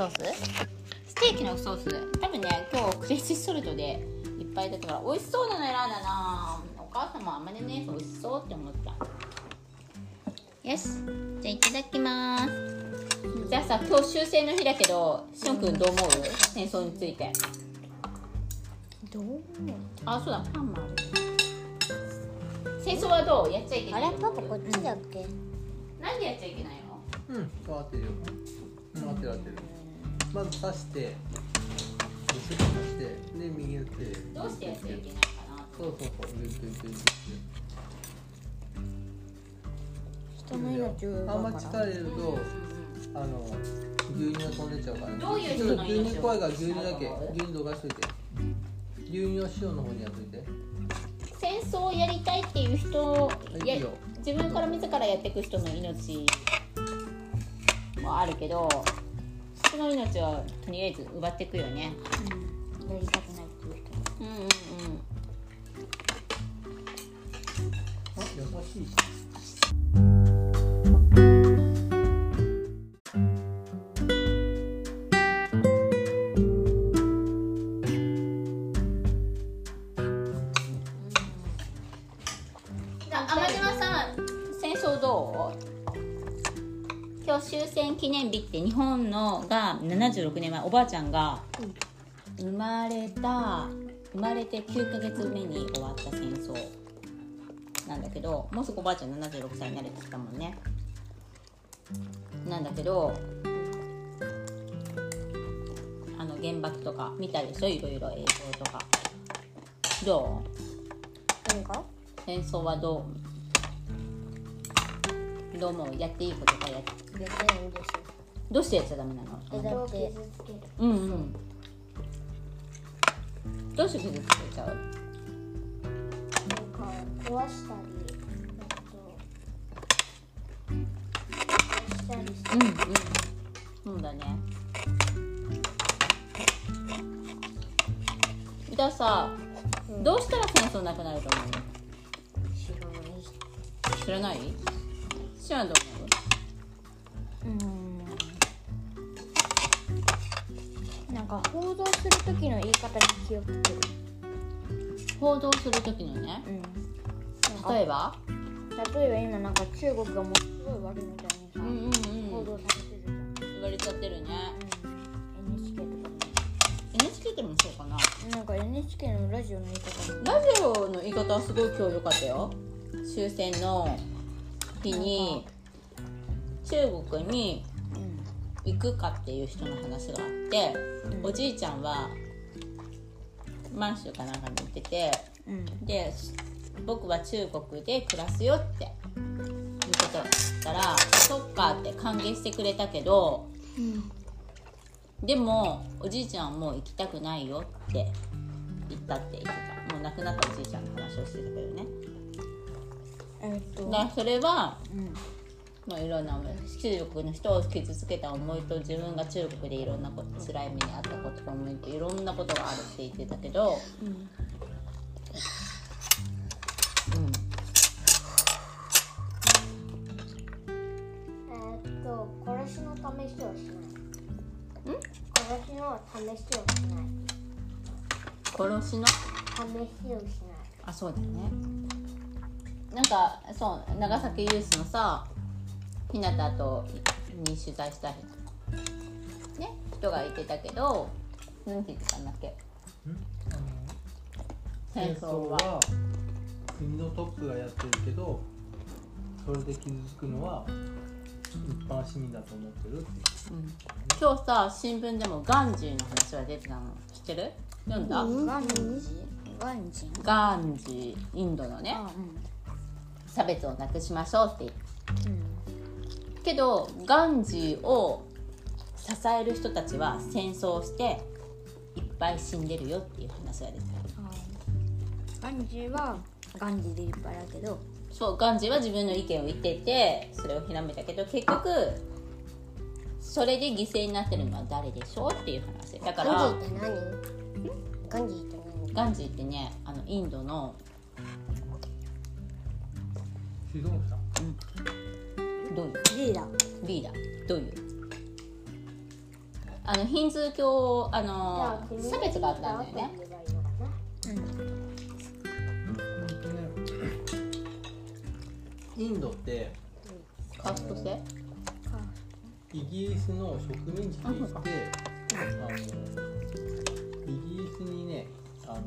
ソース？ステーキのソース。多分ね今日クレイジーソルトでいっぱいだったから美味しそうなの選んだな。お母さんもあんまりね美味しそうって思った。よし。じゃあいただきます。じゃあさ今日終戦の日だけどしおんくんどう思う？戦争について。どう思う？あそうだパンもある。戦争はどう？やっちゃいけない？あれ？パパこっちだっけ、なんでやっちゃいけないの？うん変わってるよ。うん合ってる合ってるまず刺してしてで右打ってどうしてやっちゃいけないかなそうそうそうグッグッグッグ人の命をッグあんま力入れるとあの牛乳が飛んでっちゃうからねどういう人の命を牛乳怖いから牛乳だけ牛乳どかしといて。牛乳を塩の方にやっといて。戦争をやりたいっていう人やいいよ。自分から自らやっていく人の命もあるけど人の命はとりあえず奪っていくよね。うん、やりたくないっていう人。うんうんうん。あ優しい終戦記念日って日本のが76年前おばあちゃんが生まれた生まれて9ヶ月目に終わった戦争。なんだけどもうすぐおばあちゃん76歳になれてきたもんね。なんだけどあの原爆とか見たでしょ？いろいろ映像とか。どう？何か戦争はどう？どう思うやっていいことかやっやってないんですよどうしてやっちゃダメなの？えだってうんうん。どうして傷つけちゃう？なんか壊したりあと壊したりしてうんうん。そうだね。じゃあさどうしたら戦争なくなると思う？知らない。知らない？知らんどううん。なんか報道する時の言い方に気をつける。報道する時のね。うん。例えば？例えば今なんか中国がもうすごい悪いみたいにさ、うんうんうん。報道されてるじゃん、言われちゃってるね。うん、NHK とか NHK でもそうかな。ねなんか NHK のラジオの言い方。にラジオの言い方はすごい今日良かったよ。終戦の日に中国に行くかっていう人の話があって、うん。おじいちゃんは満州かなんかに行っててうん。うんで僕は中国で暮らすよっていうことだったらそっかって歓迎してくれたけどでもおじいちゃんはもう行きたくないよって言ったって言ってた。もう亡くなったおじいちゃんの話をしてたけどね。えっと。それはうんまあ、いろんな中国の人を傷つけた思いと自分が中国でいろんなこと辛い目にあったことと思いといろんなことがあるって言ってたけど、うんうん、えーっと殺しの試しをしない。殺しの試しをしない。殺しの？試しをしない。あそうだよねなんかそう長崎ユースのさひなたとに取材した人,、ね、人がいてたけど何て言ってたんだっけ？戦争は。は国のトップがやってるけどそれで傷つくのは一般市民だと思ってるってう。ん。今日さ新聞でもガンジーの話が出てたの。知ってる？読んだ、ガンジガンジンガンジー。インドのね。あ差別をなくしましょうって。うんうんけどガンジーを支える人たちは戦争していっぱい死んでるよっていう話が出てたガンジはガンジでいっぱいだけど。そうガンジーは自分の意見を言っててそれをひらめいたけど結局それで犠牲になってるのは誰でしょうっていう話。だからガンジーって何？ガンジーって何？ガンジーってねあのインドの指導者どういう？リーダー。リーダー。どういう？あのヒンズー教あの差別があったんだよね。インドってカースト制イギリスの植民地としてあのイギリスにねあの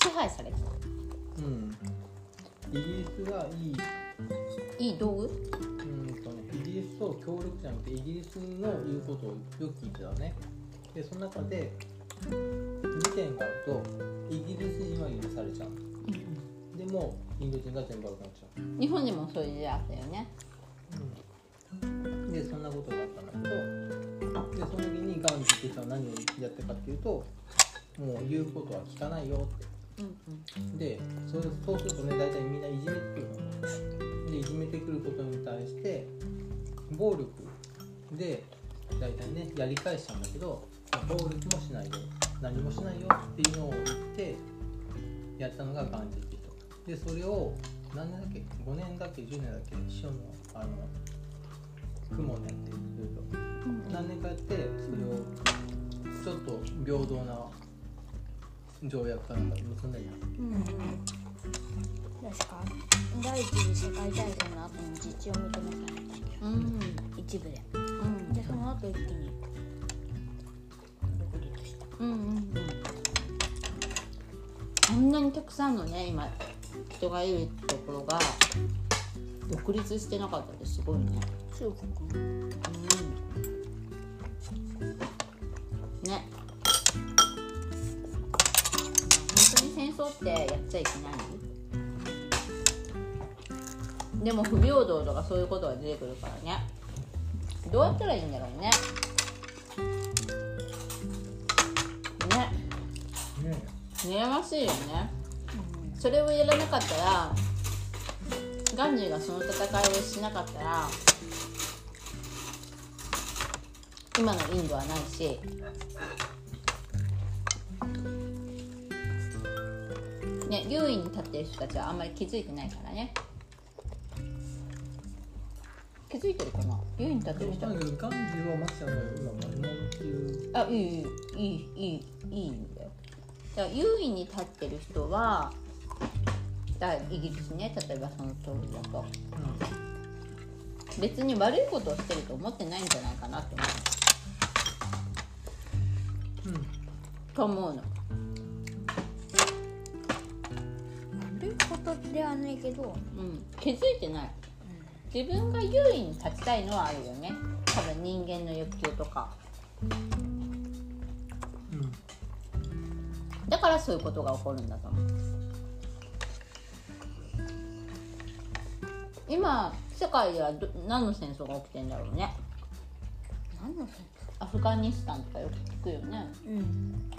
支配されてた。うん。イギリスがいいいい道具？うんとね、イギリスと協力じゃなくてイギリスの言うことをよく聞いてたね。でその中で事件があるとイギリス人は許されちゃう、でもインド人が全部悪くなっちゃう、日本にもそういう時代あったよねでそんなことがあったんだけどでその時にガンジーって人は何をやったかっていうともう言うことは聞かないよって。うんでそうそうするとね大体みんないじめてくるの。でいじめてくることに対して暴力で大体ねやり返しちゃうんだけど暴力もしないよ。何もしないよっていうのを言ってやったのがガンジーって人。でそれを何年だっけ？5年だっけ？10年だっけ？師匠のあの雲ねっていうと何年かやってそれをちょっと平等な条約かなんか結んだり確か第一次世界大戦の後に自治を認めたうん。一部で。うん。でその後一気に独立した。うんうんうん。あん。なにたくさんのね今人がいるところが独立してなかった。ってすごいね中国もうん争ってやっちゃいけないでも不平等とかそういうことが出てくるからね。どうやったらいいんだろうね。ね。悩ましいよね。それをやらなかったらガンジーがその戦いをしなかったら今のインドはないし。ね優位に立ってる人たちはあんまり気づいてないからね。気づいてるかな？優位に立ってる人。はあいいいいいいいいいいんだよ。だから優位に立ってる人はだイギリスね。例えばその通りだと。別に悪いことをしてると思ってないんじゃないかなって思う。うん、うん、と思うのではないけどうん。気づいてない。自分が優位に立ちたいのはあるよね。多分人間の欲求とか。うん。だからそういうことが起こるんだと思う。今世界ではど何の戦争が起きてんだろうね。何の戦アフガニスタンとかよく聞くよね。争うん。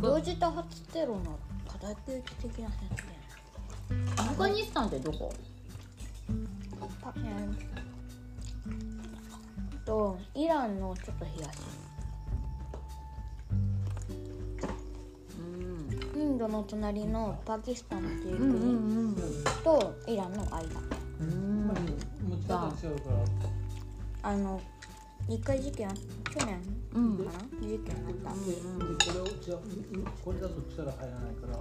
同時多発テロの課題的的な戦争アフガニスタンってどこパえーとイランのちょっと東うん。インドの隣のパキスタンっていううん。う国ん。とイランの間うん。まあの一回事件あ去年？うん。かな事件あったこれをじゃこれだと力入らないから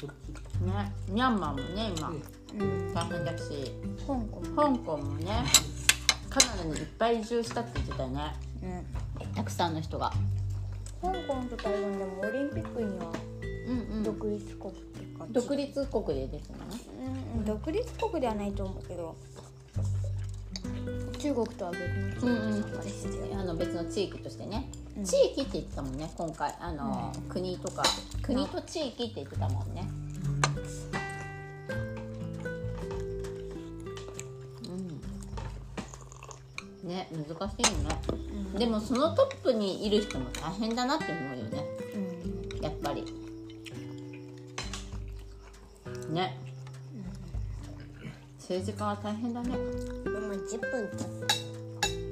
そっちね。ミャンマーもね今。でうん。大変だし。香港。香港もねカナダにいっぱい移住したって言ってたよね。うんたくさんの人が。香港と台湾でもオリンピックにはうんうん。独立国っていうか、独立国でですね。うん。独立国ではないと思うけど中国とは別のうんうん。あの別の地域としてね、うん。地域って言ってたもんね今回。あの、国とか。国と地域って言ってたもんね。うん。ね難しいよね、でもそのトップにいる人も大変だなって思うよね。うん。やっぱり。ね、政治家は大変だねママ10分経っ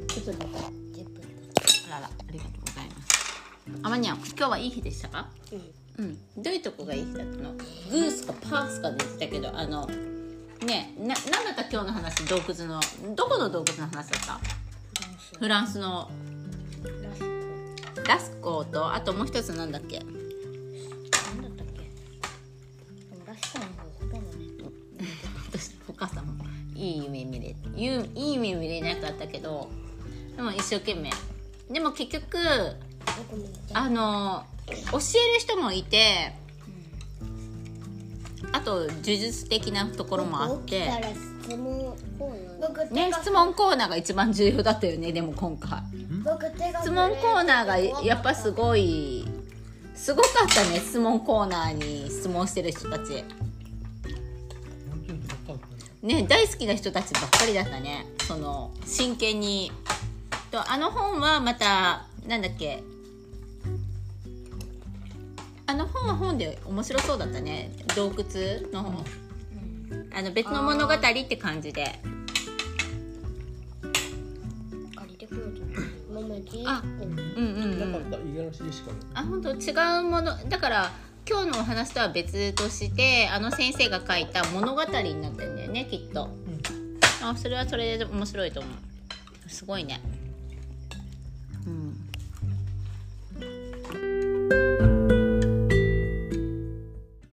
ちょっとだからた10分あららありがとうございます。あまにゃん今日はいい日でしたか？うん。どういうとこがいい日だったの？グースかパースかで言ってたけどあのねな何だった今日の話洞窟のどこの洞窟の話だった？フランスの。ラスコ。ラスコーとあともう一つなんだっけ？いいいい夢見れなかったけどでも一生懸命。でも結局あの教える人もいてあと呪術的なところもあって質問コーナー。僕ね質問コーナーが一番重要だったよねでも今回。質問コーナーがやっぱすごいすごかったね質問コーナーに質問してる人たちねね大好きな人たちばっかりだったね。その真剣に。とあの本はまたなんだっけ。あの本は本で面白そうだったね。洞窟の本。あの別の物語って感じで。あうんうんうんなかった五十嵐でしかあ本当違うもの。だから今日のお話とは別としてあの先生が書いた物語になってるんだよねきっと、あそれはそれで面白いと思う。すごいね。うん